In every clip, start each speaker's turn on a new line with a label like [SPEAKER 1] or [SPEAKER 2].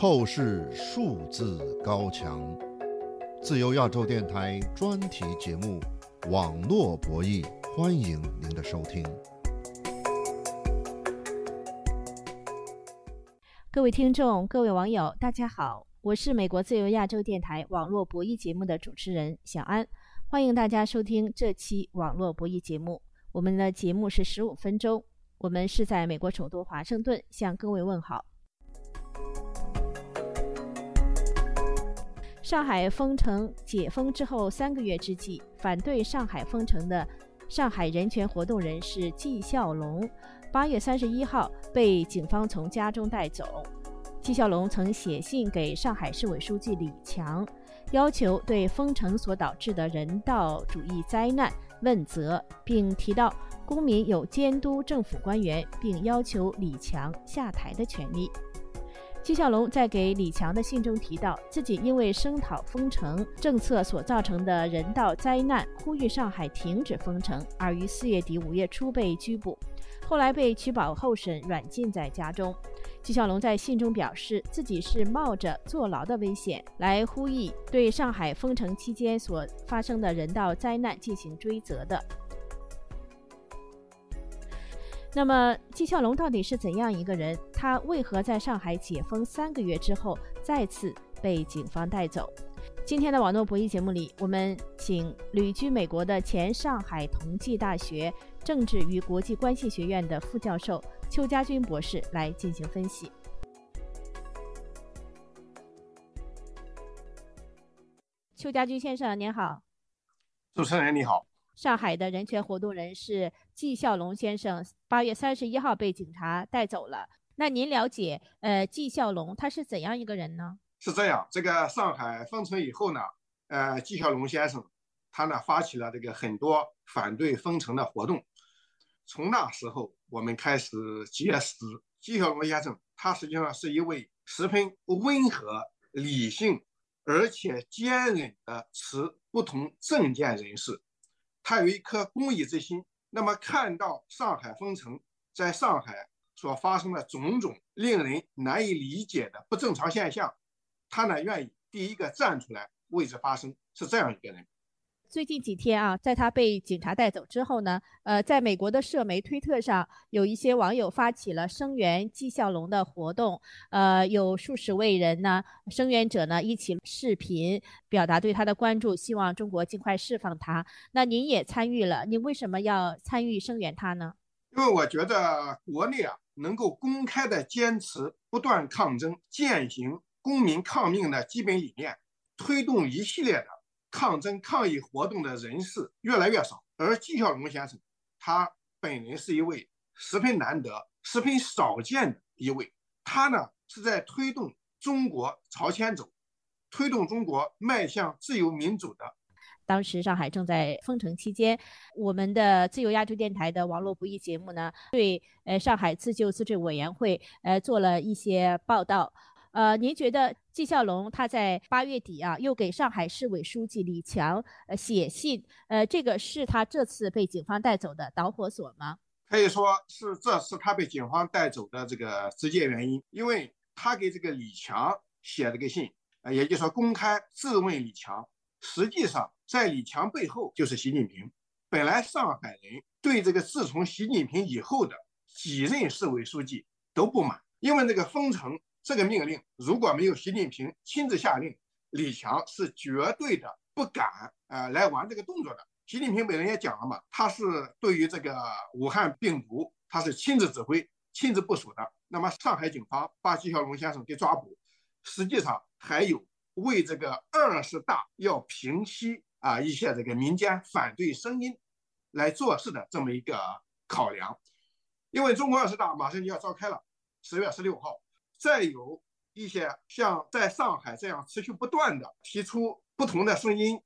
[SPEAKER 1] 透视数字高墙。自由亚洲电台专题节目《网络博弈》，欢迎您的收听。
[SPEAKER 2] 各位听众、各位网友，大家好，我是美国自由亚洲电台网络博弈节目的主持人小安，欢迎大家收听这期网络博弈节目。我们的节目是十五分钟，我们是在美国首都华盛顿向各位问好。上海封城解封之后三个月之际，反对上海封城的上海人权活动人士纪孝龙，八月三十一号被警方从家中带走。纪孝龙曾写信给上海市委书记李强，要求对封城所导致的人道主义灾难问责，并提到公民有监督政府官员并要求李强下台的权利。纪晓龙在给李强的信中提到，自己因为声讨封城政策所造成的人道灾难，呼吁上海停止封城，而于四月底五月初被拘捕，后来被取保候审，软禁在家中。纪晓龙在信中表示，自己是冒着坐牢的危险来呼吁对上海封城期间所发生的人道灾难进行追责的。那么纪孝龙到底是怎样一个人？他为何在上海解封三个月之后再次被警方带走？今天的网络博弈节目里，我们请旅居美国的前上海同济大学政治与国际关系学院的副教授邱家军博士来进行分析。邱家军先生，您好。
[SPEAKER 3] 主持人你好。
[SPEAKER 2] 上海的人权活动人士纪孝龙先生八月三十一号被警察带走了。那您了解，呃，纪孝龙他是怎样一个人呢？
[SPEAKER 3] 是这样，这个上海封城以后呢，呃，纪孝龙先生他呢发起了这个很多反对封城的活动。从那时候我们开始结识纪孝龙先生，他实际上是一位十分温和、理性而且坚韧的持不同政见人士。他有一颗公益之心，那么看到上海封城，在上海所发生的种种令人难以理解的不正常现象，他呢愿意第一个站出来为之发声，是这样一个人。
[SPEAKER 2] 最近几天啊，在他被警察带走之后呢，呃，在美国的社媒推特上，有一些网友发起了声援纪孝龙的活动，呃，有数十位人呢，声援者呢一起视频表达对他的关注，希望中国尽快释放他。那您也参与了，您为什么要参与声援他呢？
[SPEAKER 3] 因为我觉得国内啊，能够公开的坚持不断抗争、践行公民抗命的基本理念，推动一系列的。抗争抗议活动的人士越来越少，而纪晓龙先生，他本人是一位十分难得、十分少见的一位。他呢是在推动中国朝前走，推动中国迈向自由民主的。
[SPEAKER 2] 当时上海正在封城期间，我们的自由亚洲电台的网络不易节目呢，对呃上海自救自治委员会呃做了一些报道。呃，您觉得纪孝龙他在八月底啊，又给上海市委书记李强呃写信，呃，这个是他这次被警方带走的导火索吗？
[SPEAKER 3] 可以说是这次他被警方带走的这个直接原因，因为他给这个李强写了个信，呃，也就是说公开质问李强。实际上，在李强背后就是习近平。本来上海人对这个自从习近平以后的几任市委书记都不满，因为那个封城。这个命令如果没有习近平亲自下令，李强是绝对的不敢呃来玩这个动作的。习近平本人也讲了嘛，他是对于这个武汉病毒，他是亲自指挥、亲自部署的。那么上海警方把纪晓龙先生给抓捕，实际上还有为这个二十大要平息啊一些这个民间反对声音来做事的这么一个考量。因为中国二十大马上就要召开了，十月十六号。再有一些像在上海这样持续不断的提出不同的声音，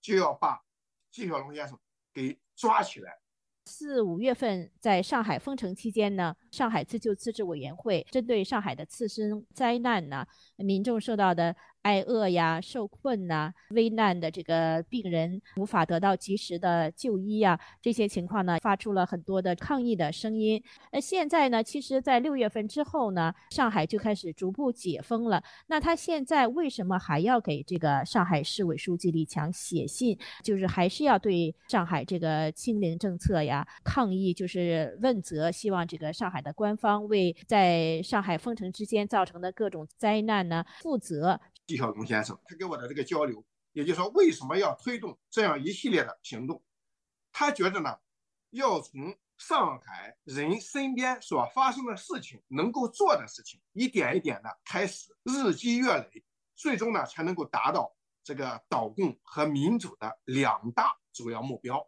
[SPEAKER 3] 就要把纪晓龙先生给抓起来。
[SPEAKER 2] 四五月份在上海封城期间呢，上海自救自治委员会针对上海的次生灾难呢，民众受到的挨饿呀、受困呐、危难的这个病人无法得到及时的就医呀，这些情况呢，发出了很多的抗议的声音。那现在呢，其实，在六月份之后呢，上海就开始逐步解封了。那他现在为什么还要给这个上海市委书记李强写信，就是还是要对上海这个清零政策呀抗议，就是问责，希望这个上海的官方为在上海封城之间造成的各种灾难呢负责？
[SPEAKER 3] 纪晓龙先生，他跟我的这个交流，也就是说，为什么要推动这样一系列的行动？他觉得呢，要从上海人身边所发生的事情，能够做的事情，一点一点的开始，日积月累，最终呢，才能够达到这个倒共和民主的两大主要目标。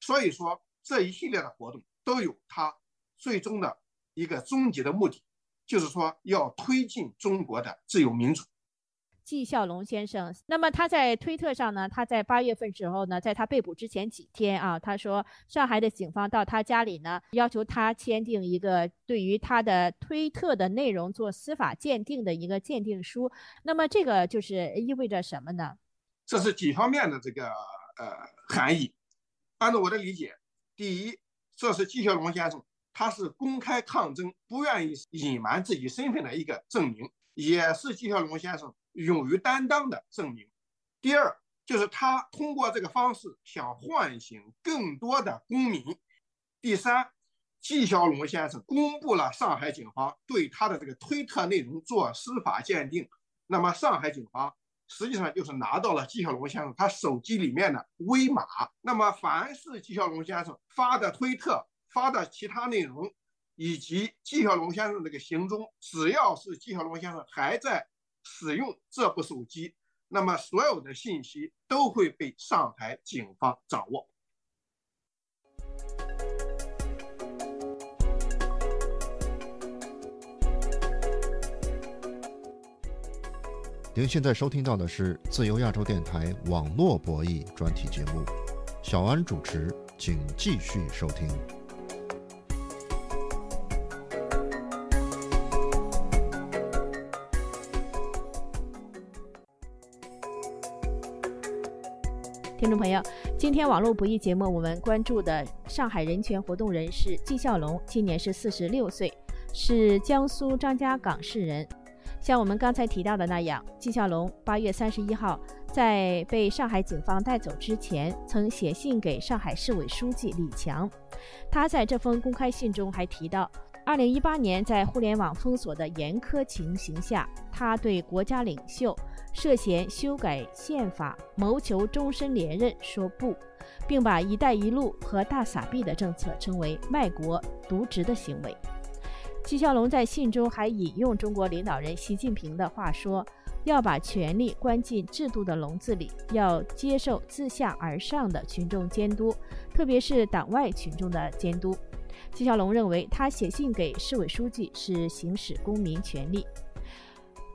[SPEAKER 3] 所以说，这一系列的活动都有它最终的一个终极的目的，就是说要推进中国的自由民主。
[SPEAKER 2] 纪孝龙先生，那么他在推特上呢？他在八月份时候呢，在他被捕之前几天啊，他说上海的警方到他家里呢，要求他签订一个对于他的推特的内容做司法鉴定的一个鉴定书。那么这个就是意味着什么呢？
[SPEAKER 3] 这是几方面的这个呃含义。按照我的理解，第一，这是纪孝龙先生他是公开抗争，不愿意隐瞒自己身份的一个证明，也是纪孝龙先生。勇于担当的证明。第二，就是他通过这个方式想唤醒更多的公民。第三，纪晓龙先生公布了上海警方对他的这个推特内容做司法鉴定。那么，上海警方实际上就是拿到了纪晓龙先生他手机里面的微码。那么，凡是纪晓龙先生发的推特、发的其他内容，以及纪晓龙先生这个行踪，只要是纪晓龙先生还在。使用这部手机，那么所有的信息都会被上海警方掌握。
[SPEAKER 1] 您现在收听到的是自由亚洲电台网络博弈专题节目，小安主持，请继续收听。
[SPEAKER 2] 听众朋友，今天网络不易节目，我们关注的上海人权活动人士纪孝龙，今年是四十六岁，是江苏张家港市人。像我们刚才提到的那样，纪孝龙八月三十一号在被上海警方带走之前，曾写信给上海市委书记李强。他在这封公开信中还提到。二零一八年，在互联网封锁的严苛情形下，他对国家领袖涉嫌修改宪法、谋求终身连任说不，并把“一带一路”和“大撒币”的政策称为卖国渎职的行为。纪晓龙在信中还引用中国领导人习近平的话说：“要把权力关进制度的笼子里，要接受自下而上的群众监督，特别是党外群众的监督。”纪晓龙认为，他写信给市委书记是行使公民权利。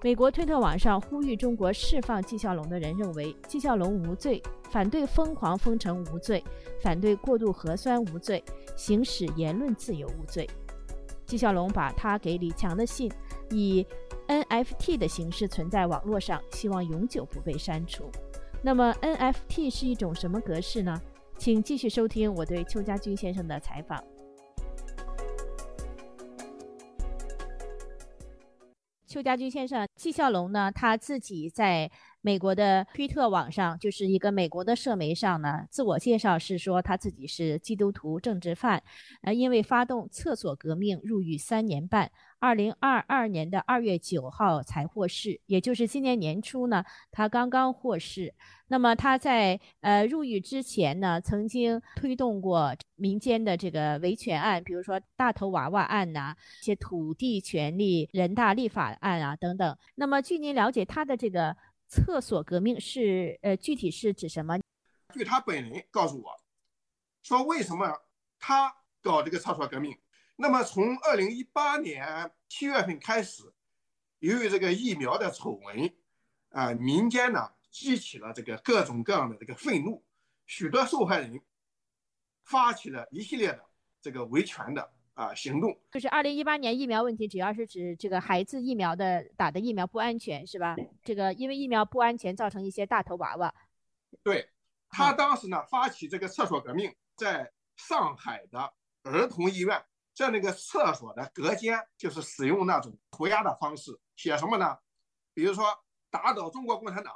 [SPEAKER 2] 美国推特网上呼吁中国释放纪晓龙的人认为，纪晓龙无罪，反对疯狂封城无罪，反对过度核酸无罪，行使言论自由无罪。纪晓龙把他给李强的信以 NFT 的形式存在网络上，希望永久不被删除。那么 NFT 是一种什么格式呢？请继续收听我对邱家军先生的采访。邱家军先生，纪孝龙呢？他自己在美国的推特网上，就是一个美国的社媒上呢，自我介绍是说他自己是基督徒政治犯，呃，因为发动厕所革命入狱三年半。二零二二年的二月九号才获释，也就是今年年初呢，他刚刚获释。那么他在呃入狱之前呢，曾经推动过民间的这个维权案，比如说大头娃娃案呐，一些土地权利人大立法案啊等等。那么据您了解，他的这个厕所革命是呃具体是指什么？
[SPEAKER 3] 据他本人告诉我，说为什么他搞这个厕所革命？那么从二零一八年七月份开始，由于这个疫苗的丑闻，啊，民间呢激起了这个各种各样的这个愤怒，许多受害人发起了一系列的这个维权的啊行动。
[SPEAKER 2] 就是二零一八年疫苗问题，主要是指这个孩子疫苗的打的疫苗不安全，是吧？这个因为疫苗不安全，造成一些大头娃娃。
[SPEAKER 3] 对他当时呢，发起这个厕所革命，在上海的儿童医院，在那个厕所的隔间，就是使用那种涂鸦的方式，写什么呢？比如说打倒中国共产党，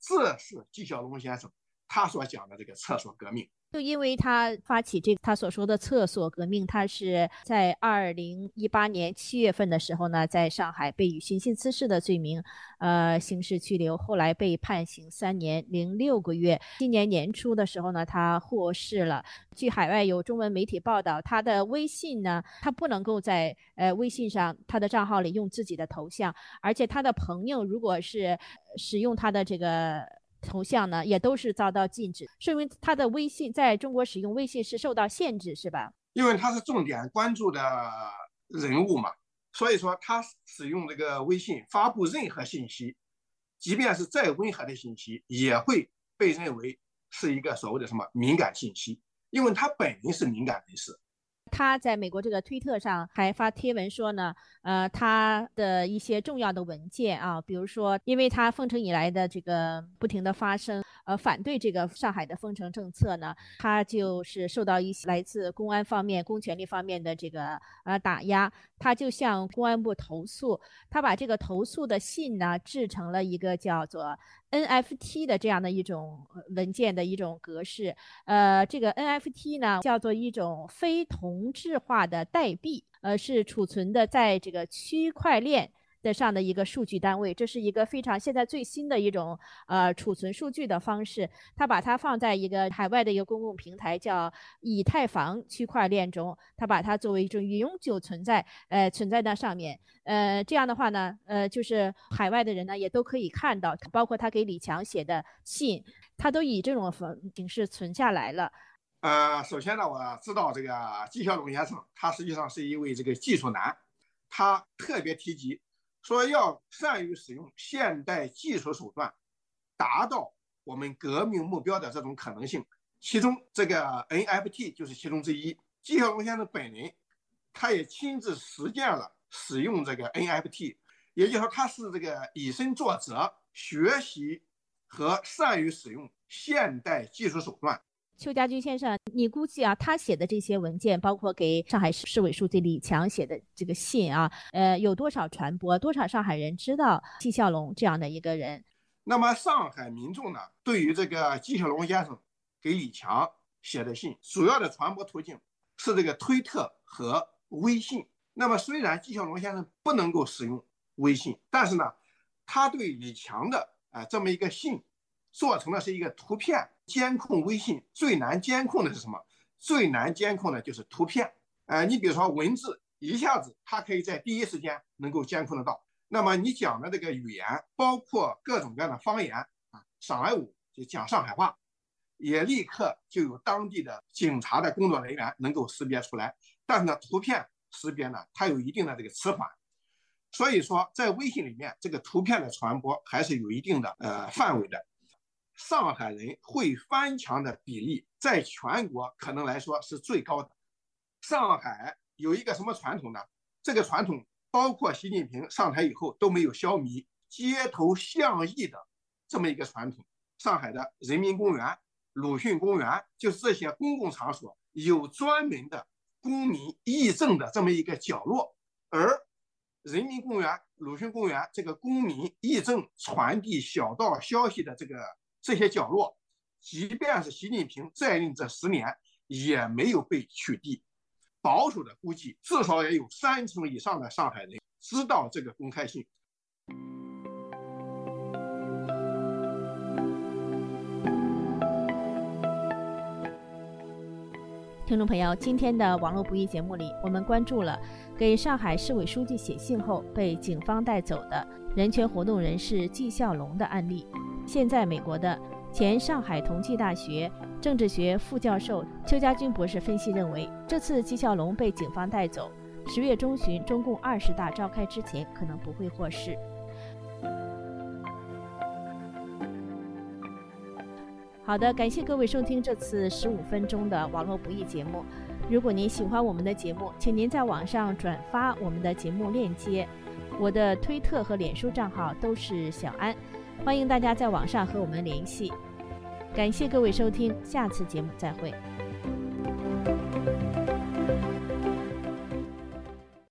[SPEAKER 3] 这是纪晓龙先生他所讲的这个厕所革命。
[SPEAKER 2] 就因为他发起这他所说的厕所革命，他是在二零一八年七月份的时候呢，在上海被以寻衅滋事的罪名，呃，刑事拘留，后来被判刑三年零六个月。今年年初的时候呢，他获释了。据海外有中文媒体报道，他的微信呢，他不能够在呃微信上他的账号里用自己的头像，而且他的朋友如果是使用他的这个。头像呢，也都是遭到禁止，说明他的微信在中国使用微信是受到限制，是吧？
[SPEAKER 3] 因为他是重点关注的人物嘛，所以说他使用这个微信发布任何信息，即便是再温和的信息，也会被认为是一个所谓的什么敏感信息，因为他本人是敏感人士。
[SPEAKER 2] 他在美国这个推特上还发贴文说呢，呃，他的一些重要的文件啊，比如说，因为他奉承以来的这个不停的发生，呃，反对这个上海的封城政策呢，他就是受到一些来自公安方面、公权力方面的这个呃打压，他就向公安部投诉，他把这个投诉的信呢制成了一个叫做。NFT 的这样的一种文件的一种格式，呃，这个 NFT 呢叫做一种非同质化的代币，呃，是储存的在这个区块链。的上的一个数据单位，这是一个非常现在最新的一种呃储存数据的方式。它把它放在一个海外的一个公共平台，叫以太坊区块链中，它把它作为一种永久存在，呃，存在那上面。呃，这样的话呢，呃，就是海外的人呢也都可以看到，包括他给李强写的信，他都以这种形式存下来了。
[SPEAKER 3] 呃，首先呢，我知道这个纪晓龙先生，他实际上是一位这个技术男，他特别提及。说要善于使用现代技术手段，达到我们革命目标的这种可能性，其中这个 NFT 就是其中之一。纪晓龙先生本人，他也亲自实践了使用这个 NFT，也就是说他是这个以身作则，学习和善于使用现代技术手段。
[SPEAKER 2] 邱家军先生，你估计啊，他写的这些文件，包括给上海市市委书记李强写的这个信啊，呃，有多少传播？多少上海人知道纪晓龙这样的一个人？
[SPEAKER 3] 那么上海民众呢，对于这个纪晓龙先生给李强写的信，主要的传播途径是这个推特和微信。那么虽然纪晓龙先生不能够使用微信，但是呢，他对李强的啊这么一个信。做成的是一个图片监控，微信最难监控的是什么？最难监控的就是图片。呃，你比如说文字，一下子它可以在第一时间能够监控得到。那么你讲的这个语言，包括各种各样的方言啊，上海话就讲上海话，也立刻就有当地的警察的工作人员能够识别出来。但是呢，图片识别呢，它有一定的这个迟缓，所以说在微信里面，这个图片的传播还是有一定的呃范围的。上海人会翻墙的比例，在全国可能来说是最高的。上海有一个什么传统呢？这个传统包括习近平上台以后都没有消弭街头巷议的这么一个传统。上海的人民公园、鲁迅公园，就是这些公共场所有专门的公民议政的这么一个角落，而人民公园、鲁迅公园这个公民议政、传递小道消息的这个。这些角落，即便是习近平在任这十年，也没有被取缔。保守的估计，至少也有三成以上的上海人知道这个公开信。
[SPEAKER 2] 听众朋友，今天的网络不易节目里，我们关注了给上海市委书记写信后被警方带走的人权活动人士纪孝龙的案例。现在，美国的前上海同济大学政治学副教授邱家军博士分析认为，这次纪晓龙被警方带走，十月中旬中共二十大召开之前，可能不会获释。好的，感谢各位收听这次十五分钟的网络不易节目。如果您喜欢我们的节目，请您在网上转发我们的节目链接。我的推特和脸书账号都是小安，欢迎大家在网上和我们联系。感谢各位收听，下次节目再会。